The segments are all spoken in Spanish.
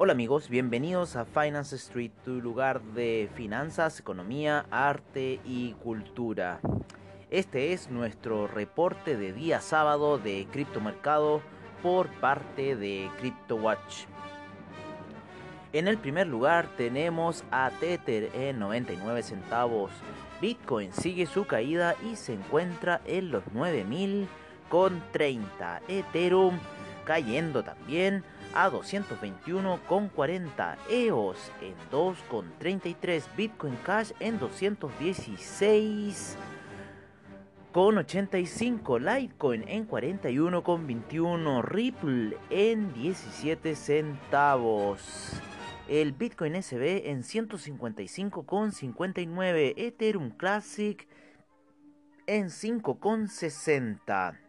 Hola amigos, bienvenidos a Finance Street, tu lugar de finanzas, economía, arte y cultura. Este es nuestro reporte de día sábado de criptomercado por parte de CryptoWatch. En el primer lugar tenemos a Tether en 99 centavos. Bitcoin sigue su caída y se encuentra en los 9000 con 30. Ethereum cayendo también a 221,40 EOS en 2,33 Bitcoin Cash en 216 con 85 Litecoin en 41,21 Ripple en 17 centavos. El Bitcoin SB en 155,59 Ethereum Classic en 5,60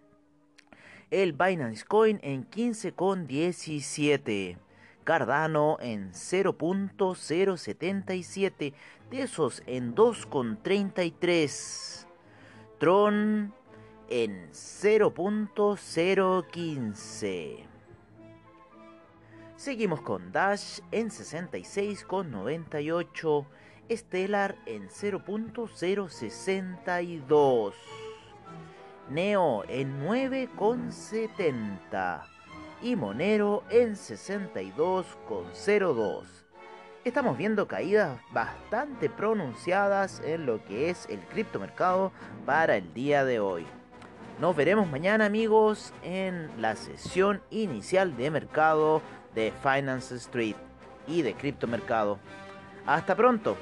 el Binance Coin en 15,17. Cardano en 0.077. Tesos en 2,33. Tron en 0.015. Seguimos con Dash en 66,98. Stellar en 0.062. Neo en 9,70 y Monero en 62,02. Estamos viendo caídas bastante pronunciadas en lo que es el criptomercado para el día de hoy. Nos veremos mañana amigos en la sesión inicial de mercado de Finance Street y de criptomercado. Hasta pronto.